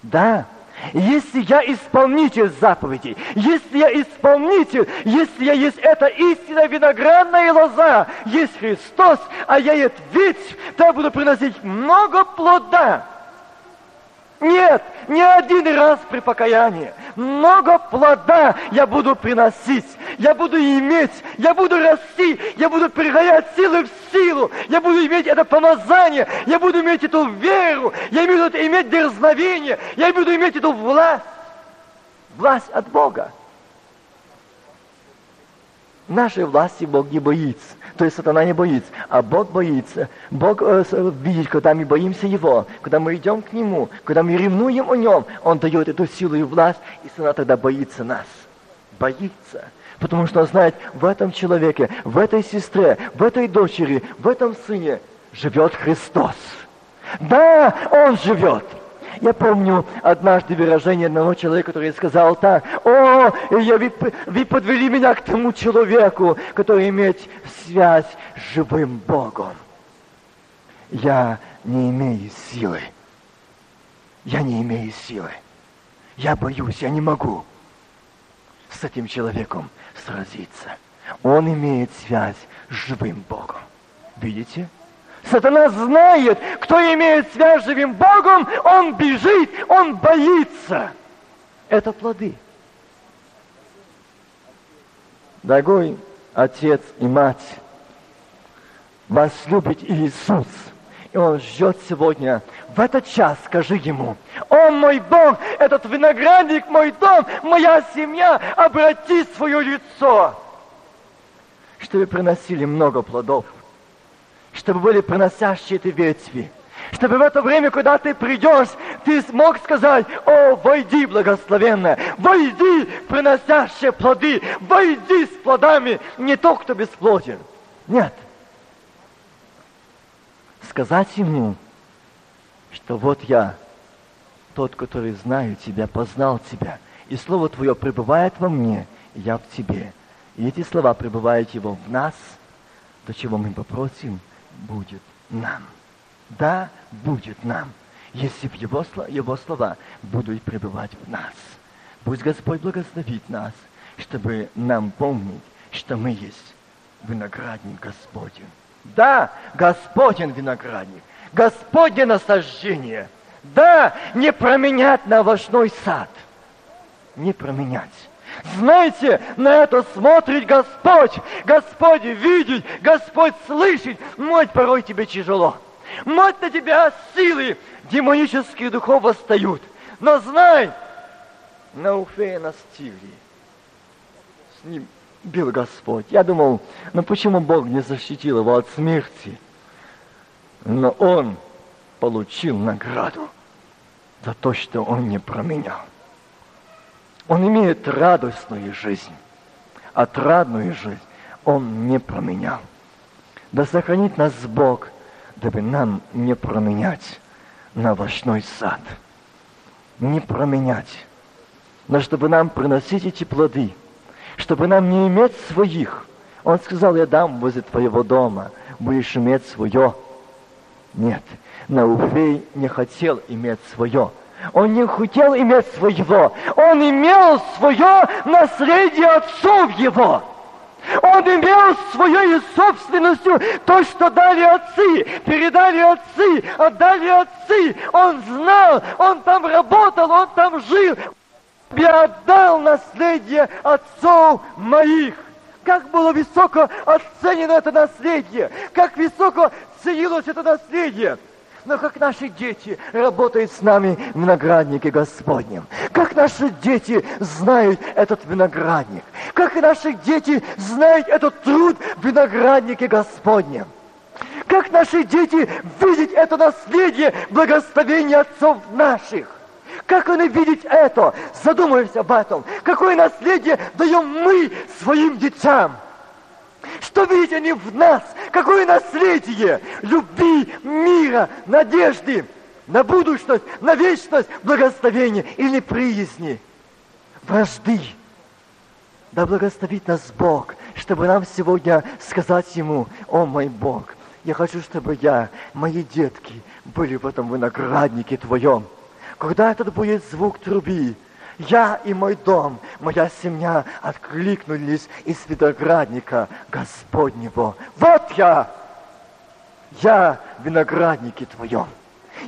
Да, если я исполнитель заповедей, если я исполнитель, если я есть эта истина виноградная лоза, есть Христос, а я есть ветвь, то я буду приносить много плода. Нет, не один раз при покаянии. Много плода я буду приносить. Я буду иметь, я буду расти, я буду перегонять силы в силу. Я буду иметь это помазание, я буду иметь эту веру, я буду иметь дерзновение, я буду иметь эту власть. Власть от Бога. Нашей власти Бог не боится. То есть сатана не боится, а Бог боится. Бог э, видит, когда мы боимся Его, когда мы идем к Нему, когда мы ревнуем о Нем, Он дает эту силу и власть, и сатана тогда боится нас. Боится. Потому что он знает, в этом человеке, в этой сестре, в этой дочери, в этом сыне живет Христос. Да, Он живет. Я помню однажды выражение одного человека, который сказал так, «О, я, вы, вы подвели меня к тому человеку, который имеет связь с живым Богом. Я не имею силы. Я не имею силы. Я боюсь, я не могу с этим человеком сразиться. Он имеет связь с живым Богом. Видите? Сатана знает, кто имеет связь с живым Богом, он бежит, он боится. Это плоды. Дорогой отец и мать, вас любит Иисус. И Он ждет сегодня, в этот час скажи Ему, «О, мой Бог, этот виноградник, мой дом, моя семья, обрати свое лицо, чтобы приносили много плодов, чтобы были приносящие эти ветви, чтобы в это время, когда ты придешь, ты смог сказать, о, войди, благословенная, войди, приносящие плоды, войди с плодами, не то, кто бесплоден. Нет. сказать ему, что вот я, тот, который знаю тебя, познал тебя, и Слово Твое пребывает во мне, и я в тебе. И эти слова пребывают его в нас, то, чего мы попросим, будет нам. Да, будет нам, если в его, его слова будут пребывать в нас. Пусть Господь благословит нас, чтобы нам помнить, что мы есть виноградник Господень. Да, Господень виноградник, Господне насаждение. Да, не променять на овощной сад. Не променять. Знаете, на это смотрит Господь. Господь видит, Господь слышит. Мать, порой тебе тяжело. Мать на тебя силы демонических духов восстают. Но знай, на Уфе настигли. С ним бил Господь. Я думал, ну почему Бог не защитил его от смерти? Но он получил награду за то, что он не променял. Он имеет радостную жизнь. Отрадную жизнь он не променял. Да сохранит нас Бог, дабы нам не променять на овощной сад. Не променять. Но чтобы нам приносить эти плоды, чтобы нам не иметь своих. Он сказал, я дам возле твоего дома, будешь иметь свое. Нет, Науфей не хотел иметь свое. Он не хотел иметь своего. Он имел свое наследие отцов его. Он имел своей собственностью то, что дали отцы, передали отцы, отдали отцы. Он знал, он там работал, он там жил. Я отдал наследие отцов моих. Как было высоко оценено это наследие, как высоко ценилось это наследие. Но как наши дети работают с нами в винограднике Господнем. Как наши дети знают этот виноградник. Как наши дети знают этот труд в винограднике Господнем. Как наши дети видят это наследие благословения отцов наших. Как они видят это? Задумаемся об этом. Какое наследие даем мы своим детям? Что видят они в нас? Какое наследие любви, мира, надежды на будущность, на вечность, благословения или приязни, вражды. Да благословит нас Бог, чтобы нам сегодня сказать Ему, о мой Бог, я хочу, чтобы я, мои детки, были в этом винограднике Твоем. Когда этот будет звук труби, я и мой дом, моя семья откликнулись из виноградника Господнего. Вот я, я в винограднике твоем.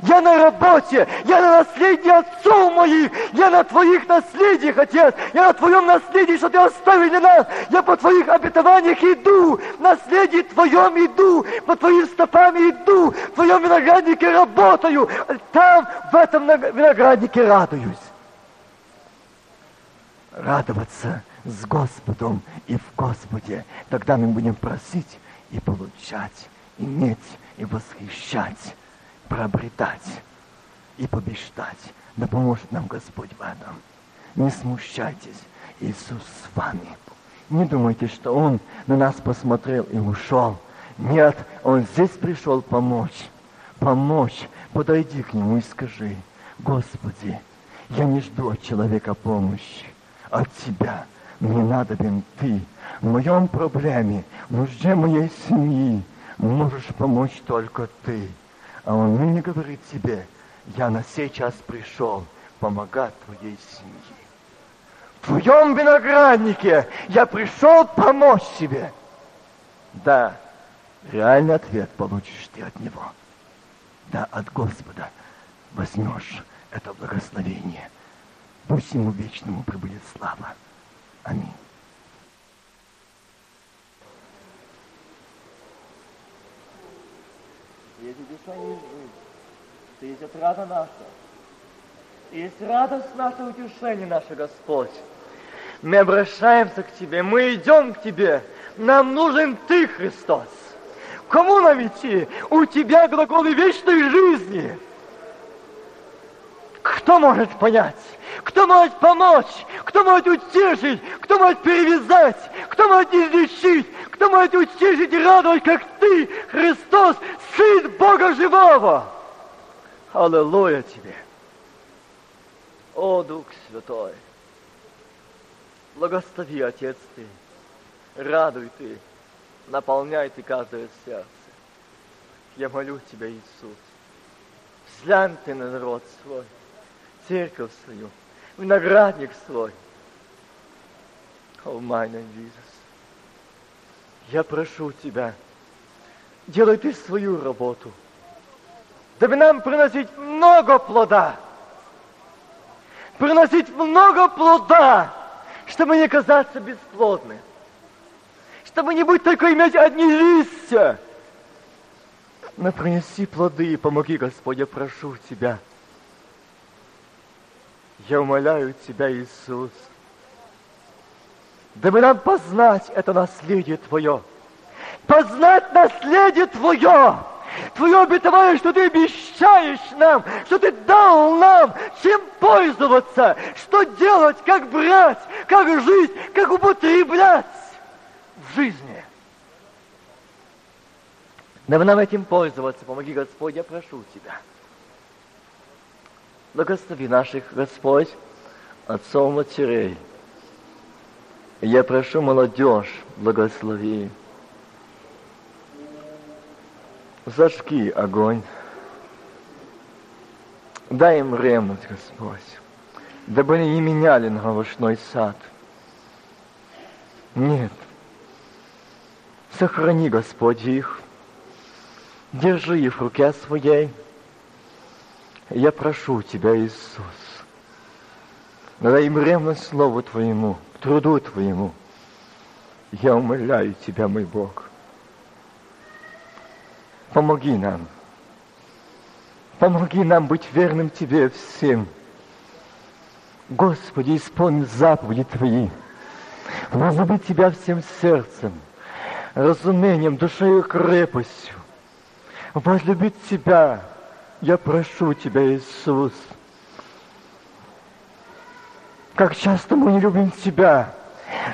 Я на работе, я на наследии отцов моих, я на твоих наследиях, Отец, я на твоем наследии, что ты оставили нас, я по твоих обетованиях иду, наследие твоем иду, по твоим стопам иду, в твоем винограднике работаю, там, в этом винограднике радуюсь радоваться с Господом и в Господе. Тогда мы будем просить и получать, иметь и восхищать, приобретать и побеждать. Да поможет нам Господь в этом. Не смущайтесь, Иисус с вами. Не думайте, что Он на нас посмотрел и ушел. Нет, Он здесь пришел помочь. Помочь. Подойди к Нему и скажи, Господи, я не жду от человека помощи от тебя. Мне надобен ты. В моем проблеме, в нужде моей семьи можешь помочь только ты. А он ныне говорит тебе, я на сей час пришел помогать твоей семье. В твоем винограднике я пришел помочь тебе. Да, реальный ответ получишь ты от него. Да, от Господа возьмешь это благословение – Пусть ему вечному прибудет слава. Аминь. Есть жизнь, то есть отрада наша. Есть радость наша, утешение наше, Господь. Мы обращаемся к Тебе, мы идем к Тебе. Нам нужен Ты, Христос. Кому нам идти? У Тебя глаголы вечной жизни. Кто может понять? Кто может помочь? Кто может утешить? Кто может перевязать? Кто может излечить? Кто может утешить и радовать, как Ты, Христос, Сын Бога Живого. Аллилуйя Тебе. О, Дух Святой, благослови, Отец Ты, радуй Ты, наполняй Ты каждое сердце. Я молю Тебя, Иисус, взглянь Ты на народ свой, церковь свою, виноградник свой. О, мой Jesus. Я прошу Тебя, делай Ты свою работу, дабы нам приносить много плода, приносить много плода, чтобы не казаться бесплодным, чтобы не быть только иметь одни листья, но принеси плоды и помоги, Господь, я прошу Тебя. Я умоляю Тебя, Иисус, дабы нам познать это наследие Твое, познать наследие Твое, Твое обетование, что Ты обещаешь нам, что Ты дал нам, чем пользоваться, что делать, как брать, как жить, как употреблять в жизни. Дабы нам этим пользоваться, помоги, Господь, я прошу Тебя. Благослови наших, Господь, отцов матерей. Я прошу молодежь, благослови. Зажги огонь. Дай им ремонт, Господь, дабы они не меняли на овощной сад. Нет. Сохрани, Господь, их. Держи их в руке своей. Я прошу Тебя, Иисус, дай им ревность Слову Твоему, труду Твоему. Я умоляю Тебя, мой Бог. Помоги нам. Помоги нам быть верным Тебе всем. Господи, исполни заповеди Твои. Возлюбить Тебя всем сердцем, разумением, душою и крепостью. Возлюбить Тебя, я прошу Тебя, Иисус. Как часто мы не любим Тебя,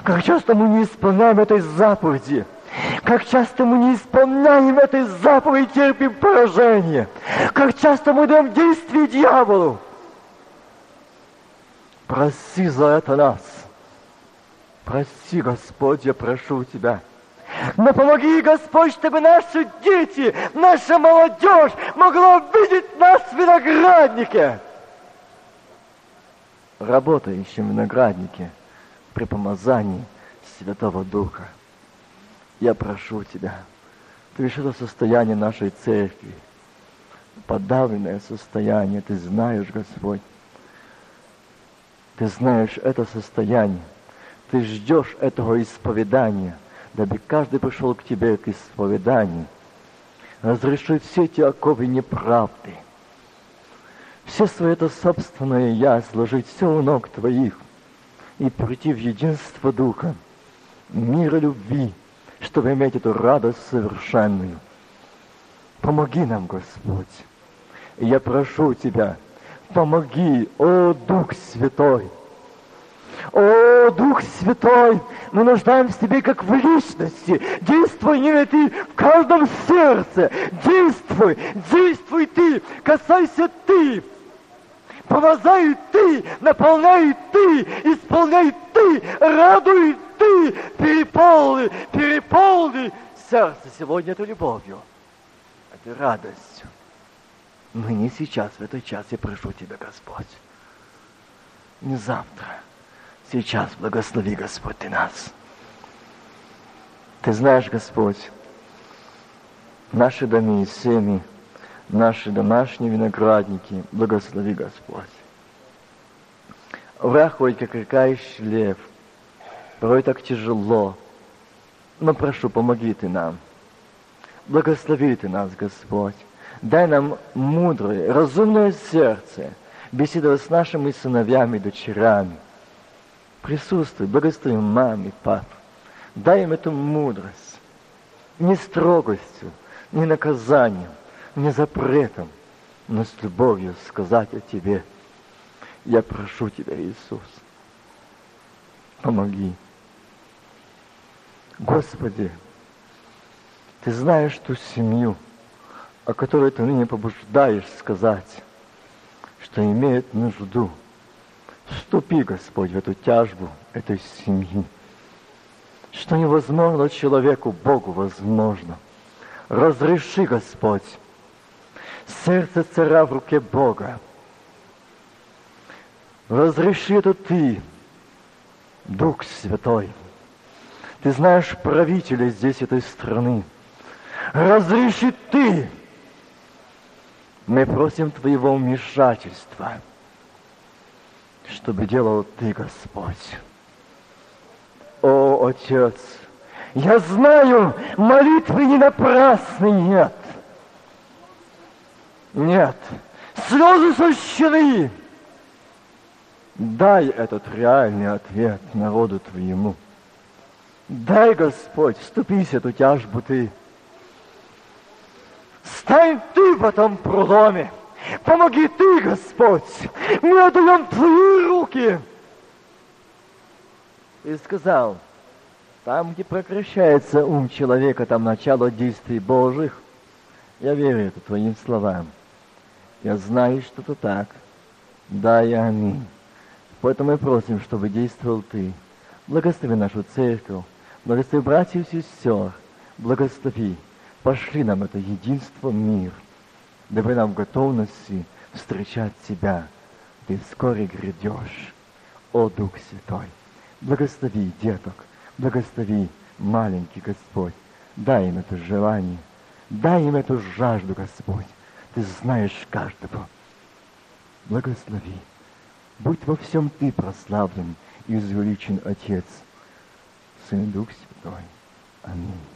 как часто мы не исполняем этой заповеди – как часто мы не исполняем этой заповеди, терпим поражение. Как часто мы даем действие дьяволу. Проси за это нас. Прости, Господь, я прошу Тебя. Но помоги, Господь, чтобы наши дети, наша молодежь могла увидеть нас в винограднике. Работающим в винограднике при помазании Святого Духа я прошу Тебя, Ты видишь это состояние нашей церкви, подавленное состояние, Ты знаешь, Господь. Ты знаешь это состояние. Ты ждешь этого исповедания, дабы каждый пришел к Тебе к исповеданию. Разрешить все эти оковы неправды. Все свое это собственное я сложить все у ног Твоих и прийти в единство Духа, мира любви, чтобы иметь эту радость совершенную. Помоги нам, Господь. И я прошу Тебя, помоги, о Дух Святой. О, Дух Святой, мы нуждаемся в Тебе как в личности. Действуй не Ты в каждом сердце. Действуй, действуй Ты, касайся Ты. Помазай Ты, наполняй Ты, исполняй Ты, радуй ты переполни, переполни сердце сегодня этой любовью, этой радостью. Но не сейчас, в этот час я прошу Тебя, Господь. Не завтра. Сейчас благослови, Господь, Ты нас. Ты знаешь, Господь, наши дома и семьи, наши домашние виноградники, благослови, Господь. Враг ходит, как рекающий лев – Порой так тяжело. Но прошу, помоги Ты нам. Благослови Ты нас, Господь. Дай нам мудрое, разумное сердце беседовать с нашими сыновьями и дочерями. Присутствуй, благослови маме, пап. Дай им эту мудрость. Не строгостью, не наказанием, не запретом, но с любовью сказать о Тебе. Я прошу Тебя, Иисус, помоги. Господи, Ты знаешь ту семью, о которой ты ныне побуждаешь сказать, что имеет нужду. Вступи, Господь, в эту тяжбу этой семьи. Что невозможно человеку, Богу возможно. Разреши, Господь, сердце царя в руке Бога. Разреши это Ты, Дух Святой. Ты знаешь правителя здесь, этой страны. Разреши Ты. Мы просим Твоего вмешательства, чтобы делал Ты, Господь. О, Отец, я знаю, молитвы не напрасны, нет. Нет, слезы сущены. Дай этот реальный ответ народу Твоему. Дай, Господь, вступись эту тяжбу Ты. Стань Ты в этом проломе. Помоги Ты, Господь. Мы отдаем Твои руки. И сказал, там, где прекращается ум человека, там начало действий Божьих. Я верю это Твоим словам. Я знаю, что это так. Да и аминь. Поэтому мы просим, чтобы действовал Ты. Благослови нашу церковь, благослови братьев и сестер, благослови. Пошли нам это единство, мир. Дабы нам готовности встречать Тебя. Ты вскоре грядешь, о Дух Святой. Благослови деток, благослови маленький Господь. Дай им это желание, дай им эту жажду, Господь. Ты знаешь каждого. Благослови. Будь во всем Ты прославлен и возвеличен Отец, Сын и Дух Святой. Аминь.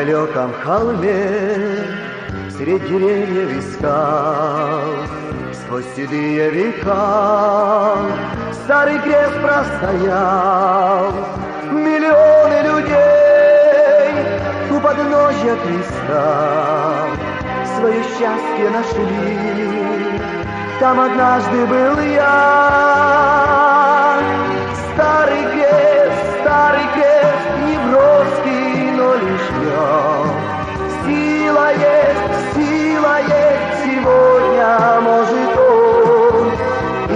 Далеком холме Средь деревьев и скал Сквозь седые века Старый крест простоял. Миллионы людей У подножья креста Свое счастье нашли. Там однажды был я лишь я Сила есть, сила есть Сегодня может он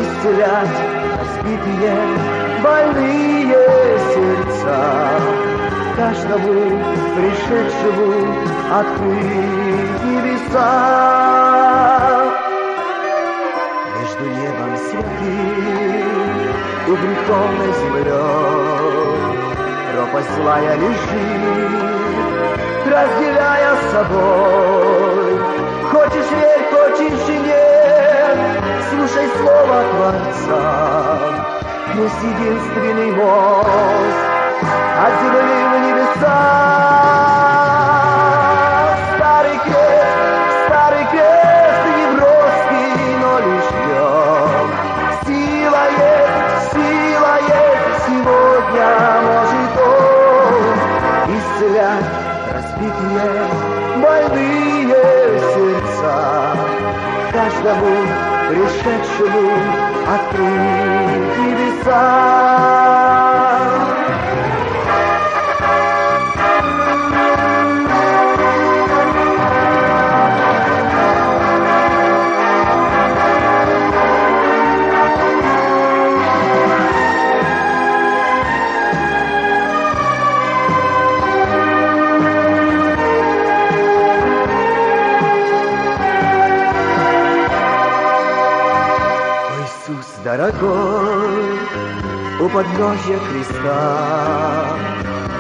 Исцелять разбитые Больные сердца. Каждому пришедшему Открыть небеса. Между небом святым И греховной землей Пропасть злая лежит разделяя с собой. Хочешь верь, хочешь и нет, слушай слово Творца. Есть единственный мост от земли в небеса. Пришедшему открыть небеса. Дорогой, у подножья креста,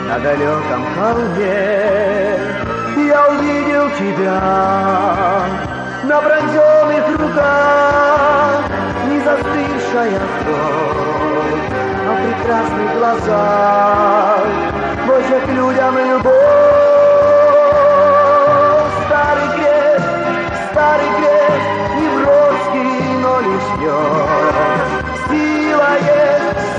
на далеком холме я увидел тебя на бронзенных руках, не застывшая кровь, а в прекрасных глазах Божья к людям любовь. Старый крест, старый крест, неброский, но лишь днем.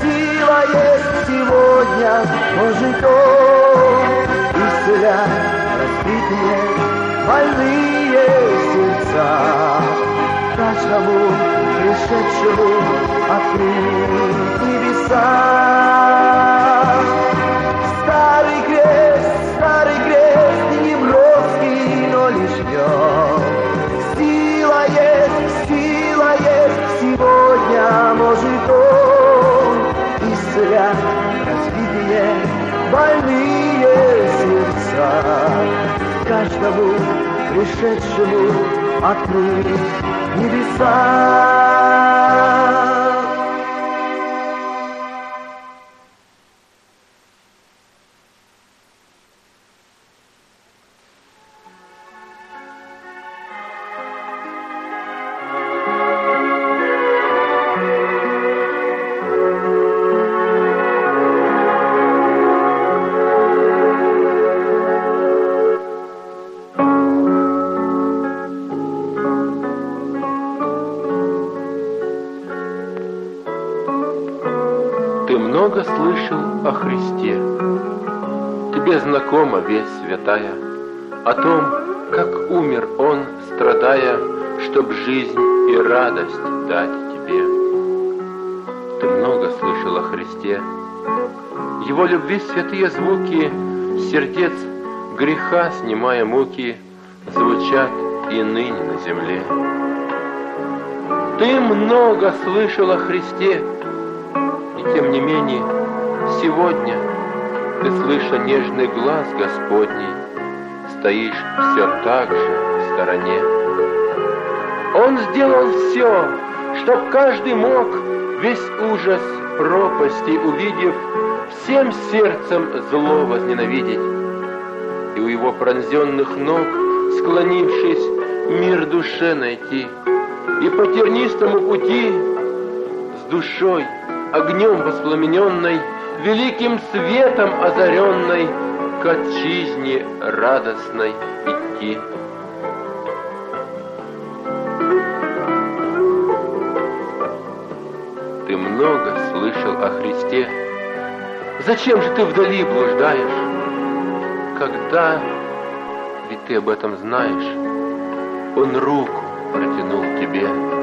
Сила есть, сегодня может Он исцелять разбитые, больные сердца. Каждому пришедшему открыть небеса. Каждому пришедшему открыть небеса. Ты много слышал о Христе. Тебе знакома весть святая О том, как умер Он, страдая, Чтоб жизнь и радость дать тебе. Ты много слышал о Христе. Его любви святые звуки Сердец греха, снимая муки, Звучат и ныне на земле. Ты много слышал о Христе, тем не менее, сегодня ты, слыша нежный глаз Господний, стоишь все так же в стороне. Он сделал все, чтоб каждый мог весь ужас пропасти увидев, всем сердцем зло возненавидеть. И у его пронзенных ног, склонившись, мир душе найти, и по тернистому пути с душой огнем воспламененной, великим светом озаренной, к отчизне радостной идти. Ты много слышал о Христе. Зачем же ты вдали блуждаешь? Когда, ведь ты об этом знаешь, Он руку протянул тебе.